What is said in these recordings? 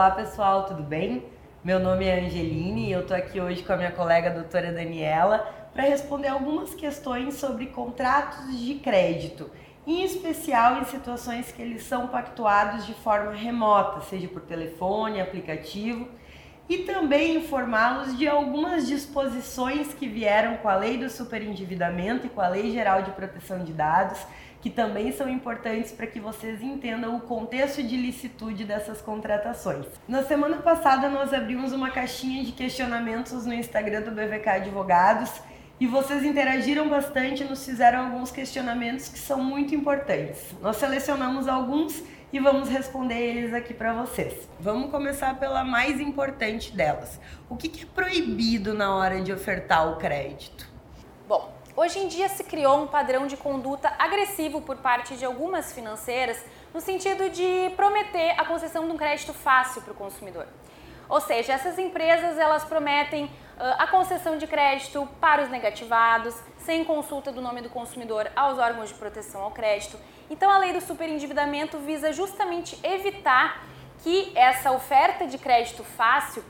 Olá pessoal, tudo bem? Meu nome é Angeline e eu tô aqui hoje com a minha colega a doutora Daniela para responder algumas questões sobre contratos de crédito, em especial em situações que eles são pactuados de forma remota, seja por telefone, aplicativo, e também informá-los de algumas disposições que vieram com a Lei do Superendividamento e com a Lei Geral de Proteção de Dados que também são importantes para que vocês entendam o contexto de licitude dessas contratações. Na semana passada nós abrimos uma caixinha de questionamentos no Instagram do BVK Advogados e vocês interagiram bastante, nos fizeram alguns questionamentos que são muito importantes. Nós selecionamos alguns e vamos responder eles aqui para vocês. Vamos começar pela mais importante delas. O que é proibido na hora de ofertar o crédito? Bom, Hoje em dia se criou um padrão de conduta agressivo por parte de algumas financeiras no sentido de prometer a concessão de um crédito fácil para o consumidor. Ou seja, essas empresas elas prometem uh, a concessão de crédito para os negativados, sem consulta do nome do consumidor aos órgãos de proteção ao crédito. Então a lei do superendividamento visa justamente evitar que essa oferta de crédito fácil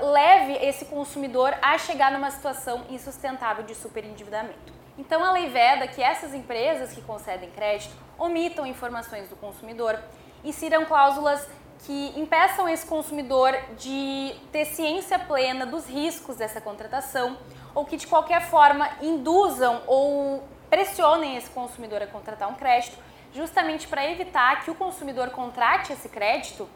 leve esse consumidor a chegar numa situação insustentável de superendividamento. Então, a lei veda que essas empresas que concedem crédito omitam informações do consumidor, insiram cláusulas que impeçam esse consumidor de ter ciência plena dos riscos dessa contratação ou que de qualquer forma induzam ou pressionem esse consumidor a contratar um crédito, justamente para evitar que o consumidor contrate esse crédito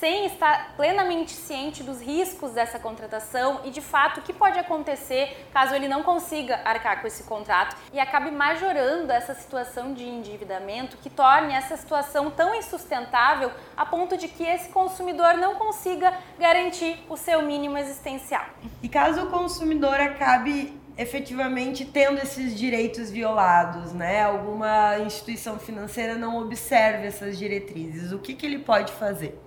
sem estar plenamente ciente dos riscos dessa contratação e de fato o que pode acontecer caso ele não consiga arcar com esse contrato e acabe majorando essa situação de endividamento que torne essa situação tão insustentável a ponto de que esse consumidor não consiga garantir o seu mínimo existencial. E caso o consumidor acabe efetivamente tendo esses direitos violados, né? Alguma instituição financeira não observe essas diretrizes, o que, que ele pode fazer?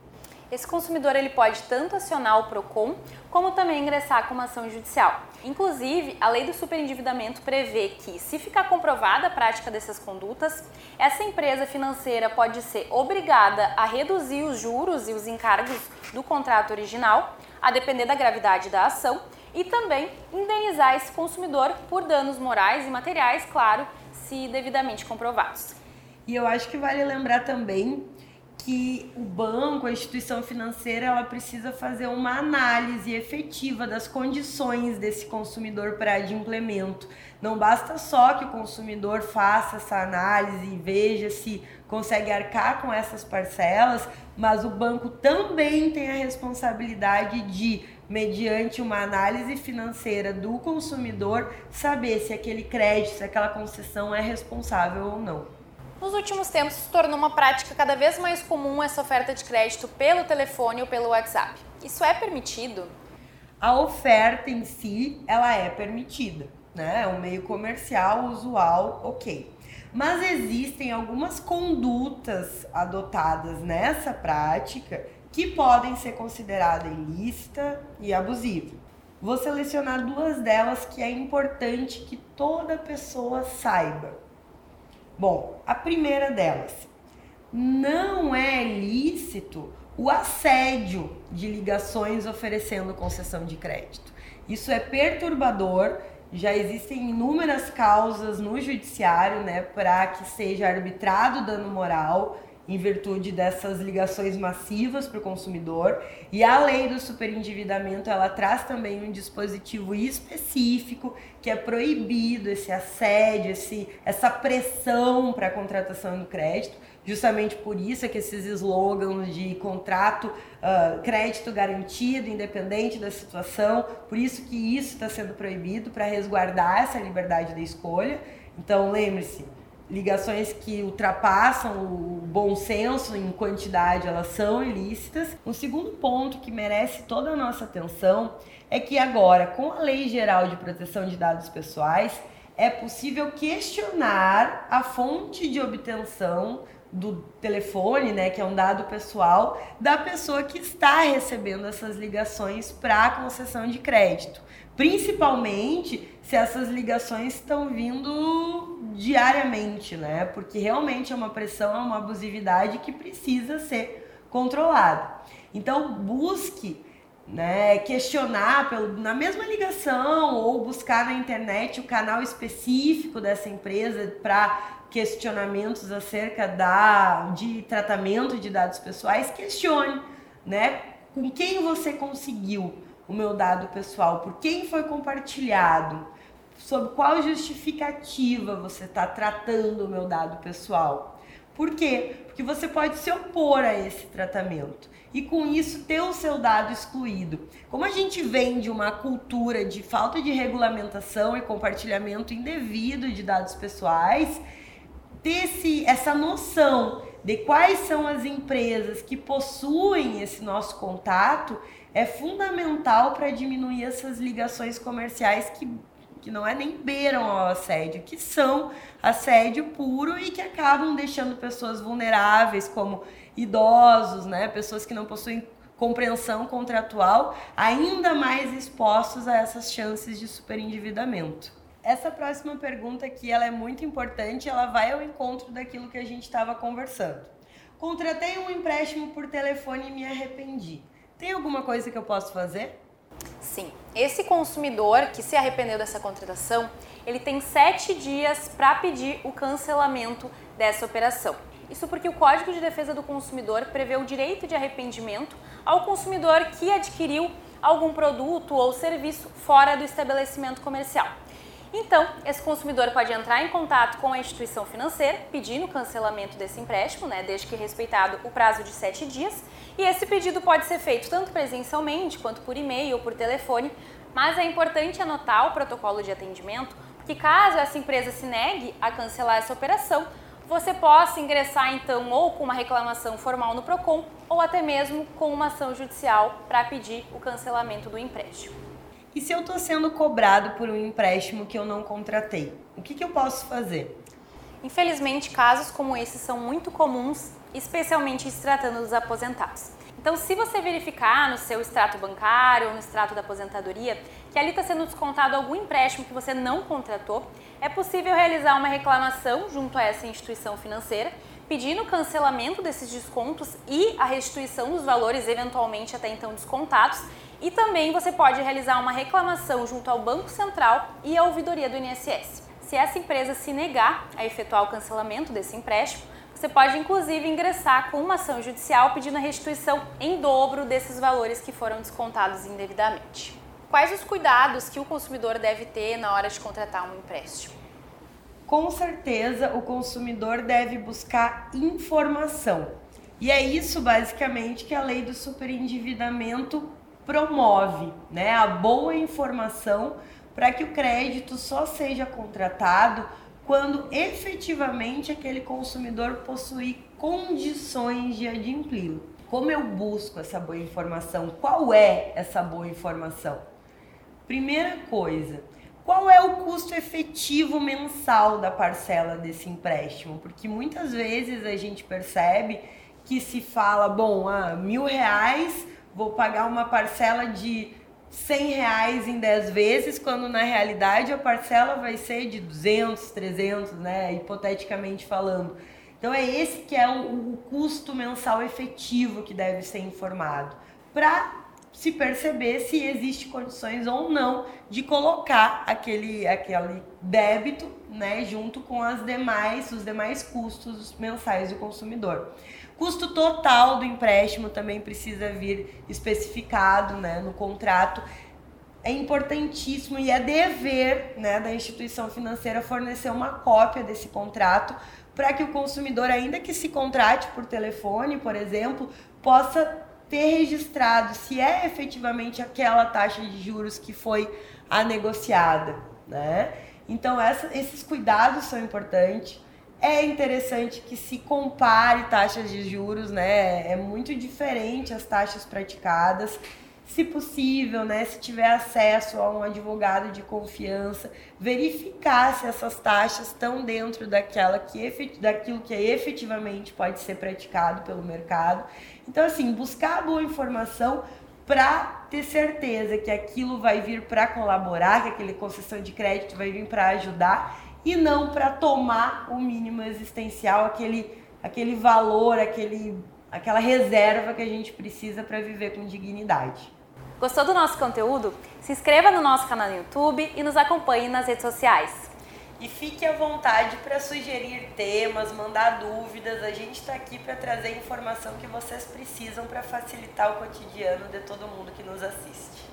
Esse consumidor ele pode tanto acionar o PROCON, como também ingressar com uma ação judicial. Inclusive, a lei do superendividamento prevê que, se ficar comprovada a prática dessas condutas, essa empresa financeira pode ser obrigada a reduzir os juros e os encargos do contrato original, a depender da gravidade da ação, e também indenizar esse consumidor por danos morais e materiais, claro, se devidamente comprovados. E eu acho que vale lembrar também que o banco, a instituição financeira, ela precisa fazer uma análise efetiva das condições desse consumidor para implemento. Não basta só que o consumidor faça essa análise e veja se consegue arcar com essas parcelas, mas o banco também tem a responsabilidade de, mediante uma análise financeira do consumidor, saber se aquele crédito, se aquela concessão é responsável ou não. Nos últimos tempos, se tornou uma prática cada vez mais comum essa oferta de crédito pelo telefone ou pelo WhatsApp. Isso é permitido? A oferta em si, ela é permitida, né? É um meio comercial usual, ok. Mas existem algumas condutas adotadas nessa prática que podem ser consideradas ilícita e abusiva. Vou selecionar duas delas que é importante que toda pessoa saiba. Bom, a primeira delas, não é lícito o assédio de ligações oferecendo concessão de crédito. Isso é perturbador. Já existem inúmeras causas no judiciário, né, para que seja arbitrado dano moral em virtude dessas ligações massivas para o consumidor. E a lei do superendividamento ela traz também um dispositivo específico que é proibido esse assédio, esse, essa pressão para a contratação do crédito. Justamente por isso é que esses slogans de contrato, uh, crédito garantido, independente da situação, por isso que isso está sendo proibido para resguardar essa liberdade da escolha. Então lembre-se, ligações que ultrapassam o bom senso em quantidade, elas são ilícitas. Um segundo ponto que merece toda a nossa atenção é que agora, com a Lei Geral de Proteção de Dados Pessoais, é possível questionar a fonte de obtenção do telefone, né, que é um dado pessoal, da pessoa que está recebendo essas ligações para concessão de crédito. Principalmente se essas ligações estão vindo diariamente, né? Porque realmente é uma pressão, é uma abusividade que precisa ser controlada. Então, busque né, questionar pelo, na mesma ligação ou buscar na internet o canal específico dessa empresa para questionamentos acerca da, de tratamento de dados pessoais, questione, né, com quem você conseguiu o meu dado pessoal, por quem foi compartilhado, sob qual justificativa você está tratando o meu dado pessoal. Por quê? Porque você pode se opor a esse tratamento e com isso ter o seu dado excluído. Como a gente vem de uma cultura de falta de regulamentação e compartilhamento indevido de dados pessoais, ter esse, essa noção de quais são as empresas que possuem esse nosso contato é fundamental para diminuir essas ligações comerciais que que não é nem beiram ao assédio, que são assédio puro e que acabam deixando pessoas vulneráveis, como idosos, né, pessoas que não possuem compreensão contratual, ainda mais expostos a essas chances de superendividamento. Essa próxima pergunta aqui ela é muito importante, ela vai ao encontro daquilo que a gente estava conversando. Contratei um empréstimo por telefone e me arrependi. Tem alguma coisa que eu posso fazer? Sim, esse consumidor que se arrependeu dessa contratação, ele tem sete dias para pedir o cancelamento dessa operação. Isso porque o Código de Defesa do Consumidor prevê o direito de arrependimento ao consumidor que adquiriu algum produto ou serviço fora do estabelecimento comercial. Então, esse consumidor pode entrar em contato com a instituição financeira pedindo o cancelamento desse empréstimo, né, desde que respeitado o prazo de sete dias. E esse pedido pode ser feito tanto presencialmente quanto por e-mail ou por telefone, mas é importante anotar o protocolo de atendimento, porque caso essa empresa se negue a cancelar essa operação, você possa ingressar então ou com uma reclamação formal no Procon ou até mesmo com uma ação judicial para pedir o cancelamento do empréstimo. E se eu estou sendo cobrado por um empréstimo que eu não contratei, o que, que eu posso fazer? Infelizmente, casos como esses são muito comuns, especialmente se tratando dos aposentados. Então, se você verificar no seu extrato bancário ou no extrato da aposentadoria que ali está sendo descontado algum empréstimo que você não contratou, é possível realizar uma reclamação junto a essa instituição financeira, pedindo o cancelamento desses descontos e a restituição dos valores eventualmente até então descontados e também você pode realizar uma reclamação junto ao Banco Central e à ouvidoria do INSS. Se essa empresa se negar a efetuar o cancelamento desse empréstimo, você pode inclusive ingressar com uma ação judicial pedindo a restituição em dobro desses valores que foram descontados indevidamente. Quais os cuidados que o consumidor deve ter na hora de contratar um empréstimo? Com certeza, o consumidor deve buscar informação. E é isso basicamente que a lei do superendividamento promove né, a boa informação para que o crédito só seja contratado quando efetivamente aquele consumidor possui condições de adquiri-lo. Como eu busco essa boa informação? Qual é essa boa informação? Primeira coisa, qual é o custo efetivo mensal da parcela desse empréstimo? Porque muitas vezes a gente percebe que se fala, bom, ah, mil reais vou pagar uma parcela de 100 reais em 10 vezes, quando na realidade a parcela vai ser de 200, 300, né, hipoteticamente falando. Então é esse que é o, o custo mensal efetivo que deve ser informado, para se perceber se existe condições ou não de colocar aquele, aquele débito né, junto com as demais, os demais custos mensais do consumidor. Custo total do empréstimo também precisa vir especificado né, no contrato. É importantíssimo e é dever né, da instituição financeira fornecer uma cópia desse contrato para que o consumidor, ainda que se contrate por telefone, por exemplo, possa ter registrado se é efetivamente aquela taxa de juros que foi a negociada, né? Então essa, esses cuidados são importantes. É interessante que se compare taxas de juros, né? É muito diferente as taxas praticadas. Se possível, né, se tiver acesso a um advogado de confiança, verificar se essas taxas estão dentro daquela que, daquilo que efetivamente pode ser praticado pelo mercado. Então, assim, buscar boa informação para ter certeza que aquilo vai vir para colaborar, que aquele concessão de crédito vai vir para ajudar e não para tomar o mínimo existencial, aquele, aquele valor, aquele, aquela reserva que a gente precisa para viver com dignidade. Gostou do nosso conteúdo? Se inscreva no nosso canal no YouTube e nos acompanhe nas redes sociais. E fique à vontade para sugerir temas, mandar dúvidas. A gente está aqui para trazer a informação que vocês precisam para facilitar o cotidiano de todo mundo que nos assiste.